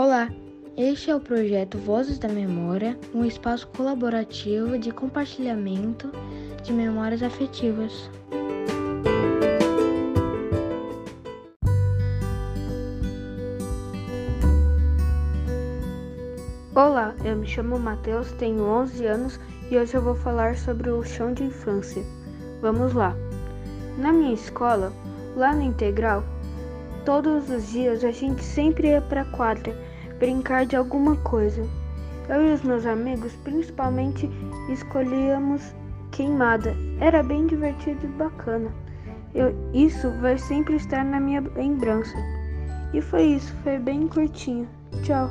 Olá, este é o projeto Vozes da Memória, um espaço colaborativo de compartilhamento de memórias afetivas. Olá, eu me chamo Matheus, tenho 11 anos e hoje eu vou falar sobre o chão de infância. Vamos lá. Na minha escola, lá no Integral, todos os dias a gente sempre ia para a quadra brincar de alguma coisa. Eu e os meus amigos, principalmente, escolhíamos queimada. Era bem divertido e bacana. Eu, isso vai sempre estar na minha lembrança. E foi isso, foi bem curtinho. Tchau.